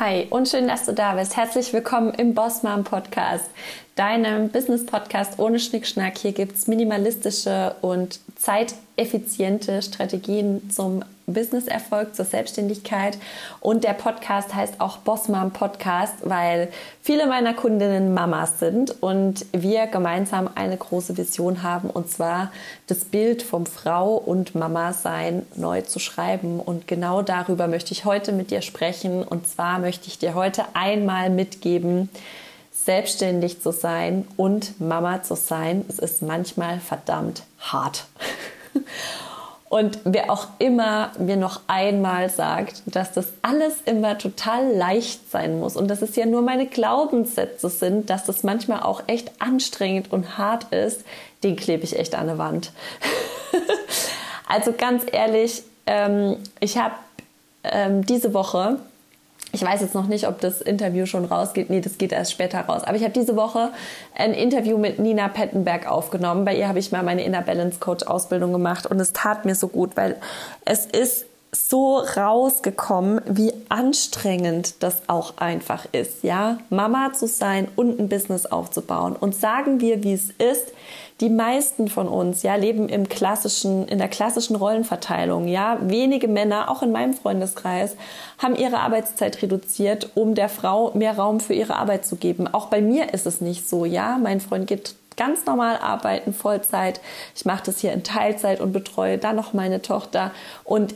Hi und schön, dass du da bist. Herzlich willkommen im Boss Mom Podcast, deinem Business Podcast ohne Schnickschnack. Hier gibt es minimalistische und zeiteffiziente Strategien zum Business-Erfolg, zur Selbstständigkeit. Und der Podcast heißt auch Boss Mom Podcast, weil viele meiner Kundinnen Mamas sind und wir gemeinsam eine große Vision haben, und zwar das Bild vom Frau- und Mama-Sein neu zu schreiben. Und genau darüber möchte ich heute mit dir sprechen. Und zwar möchte ich dir heute einmal mitgeben, selbstständig zu sein und Mama zu sein, es ist manchmal verdammt hart. Und wer auch immer mir noch einmal sagt, dass das alles immer total leicht sein muss und dass es ja nur meine Glaubenssätze sind, dass das manchmal auch echt anstrengend und hart ist, den klebe ich echt an der Wand. also ganz ehrlich, ähm, ich habe ähm, diese Woche ich weiß jetzt noch nicht, ob das Interview schon rausgeht. Nee, das geht erst später raus. Aber ich habe diese Woche ein Interview mit Nina Pettenberg aufgenommen. Bei ihr habe ich mal meine Inner Balance Coach Ausbildung gemacht und es tat mir so gut, weil es ist so rausgekommen, wie anstrengend das auch einfach ist, ja, Mama zu sein und ein Business aufzubauen. Und sagen wir, wie es ist, die meisten von uns ja leben im klassischen, in der klassischen Rollenverteilung. Ja, wenige Männer, auch in meinem Freundeskreis, haben ihre Arbeitszeit reduziert, um der Frau mehr Raum für ihre Arbeit zu geben. Auch bei mir ist es nicht so. Ja, mein Freund geht ganz normal arbeiten, Vollzeit. Ich mache das hier in Teilzeit und betreue dann noch meine Tochter. Und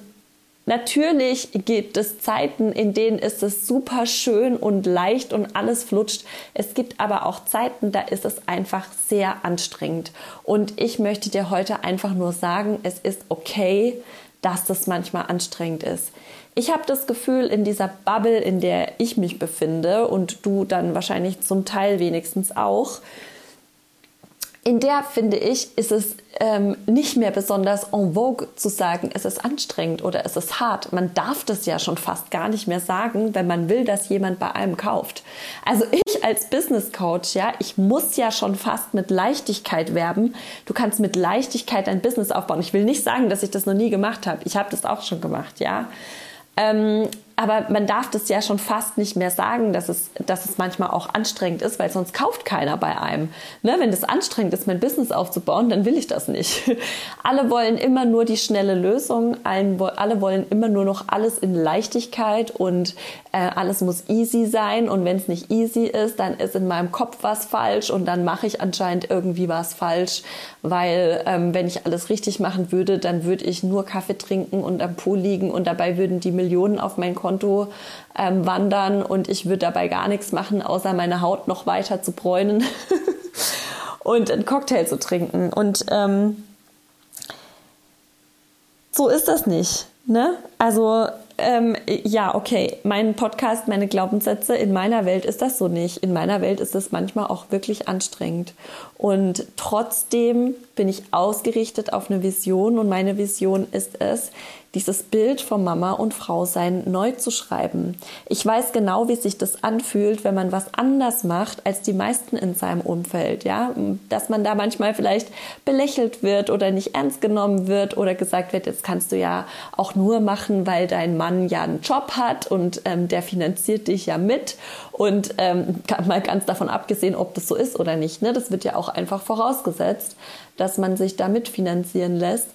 Natürlich gibt es Zeiten, in denen ist es super schön und leicht und alles flutscht. Es gibt aber auch Zeiten, da ist es einfach sehr anstrengend. Und ich möchte dir heute einfach nur sagen, es ist okay, dass das manchmal anstrengend ist. Ich habe das Gefühl, in dieser Bubble, in der ich mich befinde und du dann wahrscheinlich zum Teil wenigstens auch, in der finde ich, ist es ähm, nicht mehr besonders en vogue zu sagen, es ist anstrengend oder es ist hart. Man darf das ja schon fast gar nicht mehr sagen, wenn man will, dass jemand bei einem kauft. Also ich als Business Coach, ja, ich muss ja schon fast mit Leichtigkeit werben. Du kannst mit Leichtigkeit ein Business aufbauen. Ich will nicht sagen, dass ich das noch nie gemacht habe. Ich habe das auch schon gemacht, ja. Ähm, aber man darf das ja schon fast nicht mehr sagen, dass es, dass es manchmal auch anstrengend ist, weil sonst kauft keiner bei einem. Ne? Wenn das anstrengend ist, mein Business aufzubauen, dann will ich das nicht. Alle wollen immer nur die schnelle Lösung, alle wollen immer nur noch alles in Leichtigkeit und äh, alles muss easy sein. Und wenn es nicht easy ist, dann ist in meinem Kopf was falsch und dann mache ich anscheinend irgendwie was falsch, weil ähm, wenn ich alles richtig machen würde, dann würde ich nur Kaffee trinken und am Pool liegen und dabei würden die Millionen auf mein Konto ähm, wandern und ich würde dabei gar nichts machen, außer meine Haut noch weiter zu bräunen und einen Cocktail zu trinken. Und ähm, so ist das nicht. Ne? Also ähm, ja, okay, mein Podcast, meine Glaubenssätze, in meiner Welt ist das so nicht. In meiner Welt ist es manchmal auch wirklich anstrengend. Und trotzdem bin ich ausgerichtet auf eine Vision und meine Vision ist es, dieses Bild von Mama und Frau sein neu zu schreiben. Ich weiß genau, wie sich das anfühlt, wenn man was anders macht als die meisten in seinem Umfeld, ja, dass man da manchmal vielleicht belächelt wird oder nicht ernst genommen wird oder gesagt wird, jetzt kannst du ja auch nur machen, weil dein Mann ja einen Job hat und ähm, der finanziert dich ja mit. Und ähm, mal ganz davon abgesehen, ob das so ist oder nicht, ne, das wird ja auch einfach vorausgesetzt, dass man sich da mitfinanzieren lässt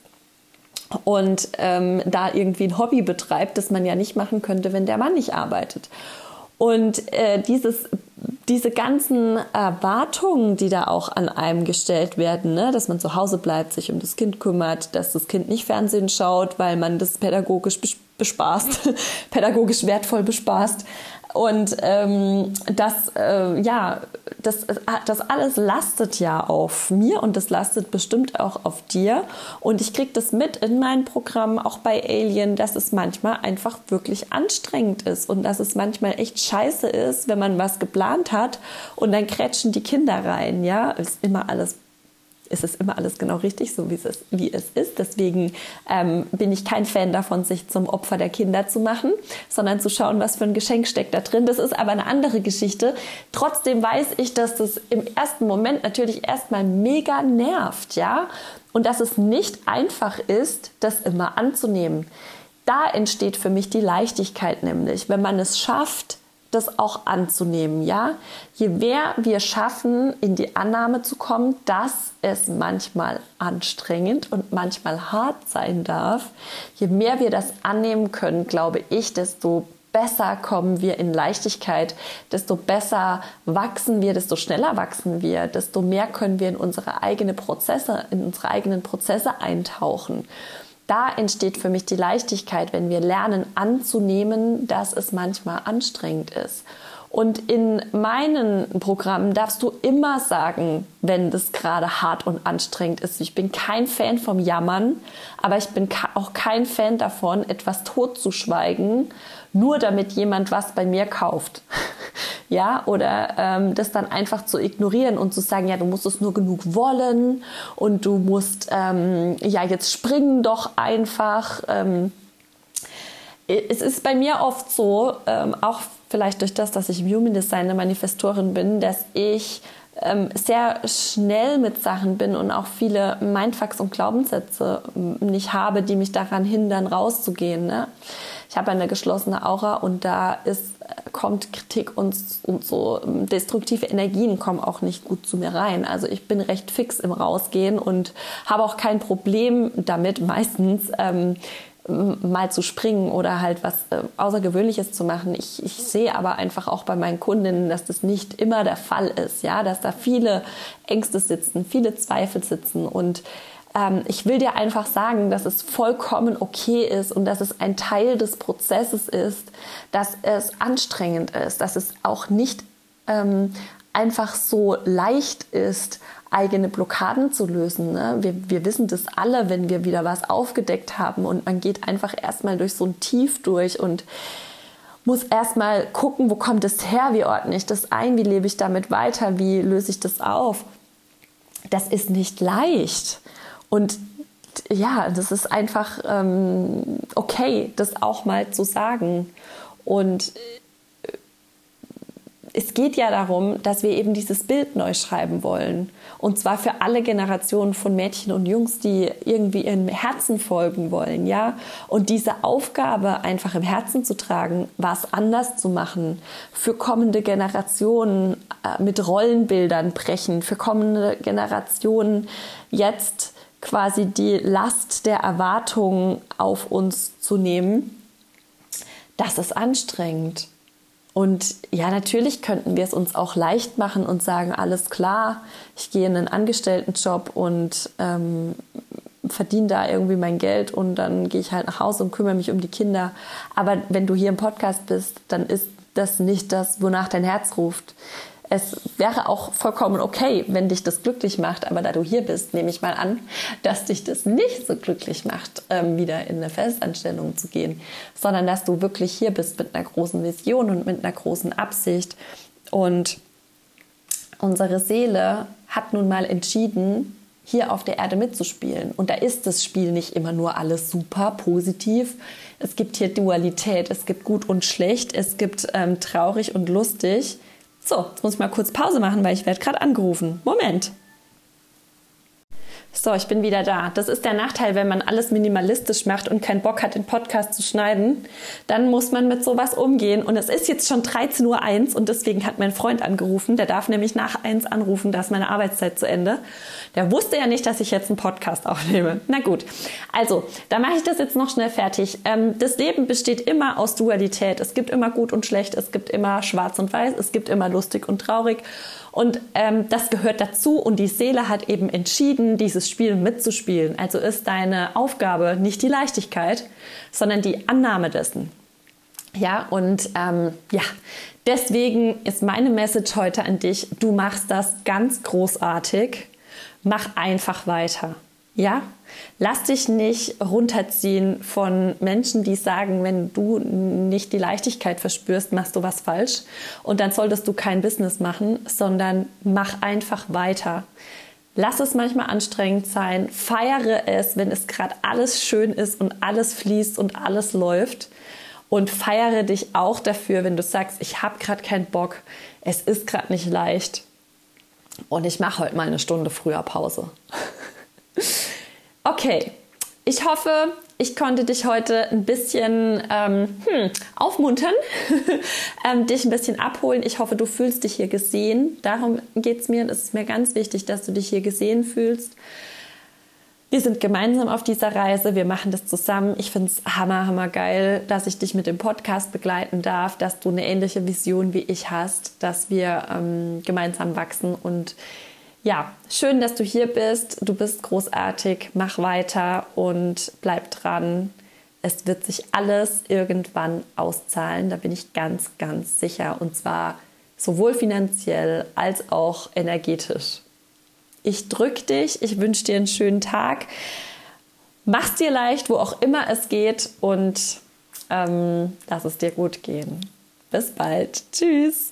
und ähm, da irgendwie ein Hobby betreibt, das man ja nicht machen könnte, wenn der Mann nicht arbeitet. Und äh, dieses, diese ganzen Erwartungen, die da auch an einem gestellt werden, ne? dass man zu Hause bleibt, sich um das Kind kümmert, dass das Kind nicht Fernsehen schaut, weil man das pädagogisch bespaßt, pädagogisch wertvoll bespaßt, und ähm, das, äh, ja, das, das alles lastet ja auf mir und das lastet bestimmt auch auf dir. Und ich kriege das mit in meinen Programmen, auch bei Alien, dass es manchmal einfach wirklich anstrengend ist und dass es manchmal echt scheiße ist, wenn man was geplant hat und dann kretschen die Kinder rein. Ja, ist immer alles ist es immer alles genau richtig, so wie es ist. Wie es ist. Deswegen ähm, bin ich kein Fan davon, sich zum Opfer der Kinder zu machen, sondern zu schauen, was für ein Geschenk steckt da drin. Das ist aber eine andere Geschichte. Trotzdem weiß ich, dass das im ersten Moment natürlich erstmal mega nervt, ja, und dass es nicht einfach ist, das immer anzunehmen. Da entsteht für mich die Leichtigkeit nämlich, wenn man es schafft, das auch anzunehmen, ja? Je mehr wir schaffen, in die Annahme zu kommen, dass es manchmal anstrengend und manchmal hart sein darf, je mehr wir das annehmen können, glaube ich, desto besser kommen wir in Leichtigkeit, desto besser wachsen wir, desto schneller wachsen wir, desto mehr können wir in unsere eigenen Prozesse, in unsere eigenen Prozesse eintauchen da entsteht für mich die Leichtigkeit, wenn wir lernen anzunehmen, dass es manchmal anstrengend ist. Und in meinen Programmen darfst du immer sagen, wenn das gerade hart und anstrengend ist. Ich bin kein Fan vom Jammern, aber ich bin auch kein Fan davon, etwas totzuschweigen, nur damit jemand was bei mir kauft. Ja, oder ähm, das dann einfach zu ignorieren und zu sagen, ja, du musst es nur genug wollen und du musst, ähm, ja, jetzt springen doch einfach. Ähm, es ist bei mir oft so, ähm, auch vielleicht durch das, dass ich Human Designer Manifestorin bin, dass ich ähm, sehr schnell mit Sachen bin und auch viele Mindfucks und Glaubenssätze ähm, nicht habe, die mich daran hindern, rauszugehen. Ne? Ich habe eine geschlossene Aura und da ist, kommt Kritik und, und so ähm, destruktive Energien kommen auch nicht gut zu mir rein. Also ich bin recht fix im Rausgehen und habe auch kein Problem damit meistens. Ähm, mal zu springen oder halt was äh, Außergewöhnliches zu machen. Ich, ich sehe aber einfach auch bei meinen Kundinnen, dass das nicht immer der Fall ist, ja, dass da viele Ängste sitzen, viele Zweifel sitzen und ähm, ich will dir einfach sagen, dass es vollkommen okay ist und dass es ein Teil des Prozesses ist, dass es anstrengend ist, dass es auch nicht ähm, einfach so leicht ist, eigene Blockaden zu lösen. Ne? Wir, wir wissen das alle, wenn wir wieder was aufgedeckt haben und man geht einfach erstmal durch so ein Tief durch und muss erstmal gucken, wo kommt es her, wie ordne ich das ein, wie lebe ich damit weiter, wie löse ich das auf. Das ist nicht leicht. Und ja, das ist einfach ähm, okay, das auch mal zu sagen. Und es geht ja darum, dass wir eben dieses Bild neu schreiben wollen. Und zwar für alle Generationen von Mädchen und Jungs, die irgendwie ihrem Herzen folgen wollen, ja. Und diese Aufgabe einfach im Herzen zu tragen, was anders zu machen, für kommende Generationen äh, mit Rollenbildern brechen, für kommende Generationen jetzt quasi die Last der Erwartungen auf uns zu nehmen, das ist anstrengend. Und ja, natürlich könnten wir es uns auch leicht machen und sagen, alles klar, ich gehe in einen Angestelltenjob und ähm, verdiene da irgendwie mein Geld und dann gehe ich halt nach Hause und kümmere mich um die Kinder. Aber wenn du hier im Podcast bist, dann ist das nicht das, wonach dein Herz ruft es wäre auch vollkommen okay, wenn dich das glücklich macht, aber da du hier bist, nehme ich mal an, dass dich das nicht so glücklich macht, ähm, wieder in eine Festanstellung zu gehen, sondern dass du wirklich hier bist mit einer großen Vision und mit einer großen Absicht. Und unsere Seele hat nun mal entschieden, hier auf der Erde mitzuspielen. Und da ist das Spiel nicht immer nur alles super positiv. Es gibt hier Dualität, es gibt gut und schlecht, es gibt ähm, traurig und lustig. So, jetzt muss ich mal kurz Pause machen, weil ich werde gerade angerufen. Moment. So, ich bin wieder da. Das ist der Nachteil, wenn man alles minimalistisch macht und keinen Bock hat, den Podcast zu schneiden. Dann muss man mit sowas umgehen. Und es ist jetzt schon 13.01 Uhr und deswegen hat mein Freund angerufen. Der darf nämlich nach 1 anrufen, da ist meine Arbeitszeit zu Ende. Der wusste ja nicht, dass ich jetzt einen Podcast aufnehme. Na gut. Also, da mache ich das jetzt noch schnell fertig. Ähm, das Leben besteht immer aus Dualität. Es gibt immer gut und schlecht. Es gibt immer schwarz und weiß. Es gibt immer lustig und traurig. Und ähm, das gehört dazu und die Seele hat eben entschieden, dieses Spiel mitzuspielen. Also ist deine Aufgabe nicht die Leichtigkeit, sondern die Annahme dessen. Ja, und ähm, ja, deswegen ist meine Message heute an dich, du machst das ganz großartig, mach einfach weiter. Ja, lass dich nicht runterziehen von Menschen, die sagen, wenn du nicht die Leichtigkeit verspürst, machst du was falsch. Und dann solltest du kein Business machen, sondern mach einfach weiter. Lass es manchmal anstrengend sein, feiere es, wenn es gerade alles schön ist und alles fließt und alles läuft. Und feiere dich auch dafür, wenn du sagst, ich habe gerade keinen Bock, es ist gerade nicht leicht und ich mache heute mal eine Stunde früher Pause. Okay, ich hoffe, ich konnte dich heute ein bisschen ähm, hm, aufmuntern, ähm, dich ein bisschen abholen. Ich hoffe, du fühlst dich hier gesehen. Darum geht es mir. Es ist mir ganz wichtig, dass du dich hier gesehen fühlst. Wir sind gemeinsam auf dieser Reise, wir machen das zusammen. Ich finde es hammer, hammer geil, dass ich dich mit dem Podcast begleiten darf, dass du eine ähnliche Vision wie ich hast, dass wir ähm, gemeinsam wachsen und ja, schön, dass du hier bist. Du bist großartig. Mach weiter und bleib dran. Es wird sich alles irgendwann auszahlen. Da bin ich ganz, ganz sicher. Und zwar sowohl finanziell als auch energetisch. Ich drücke dich. Ich wünsche dir einen schönen Tag. Mach's dir leicht, wo auch immer es geht. Und ähm, lass es dir gut gehen. Bis bald. Tschüss.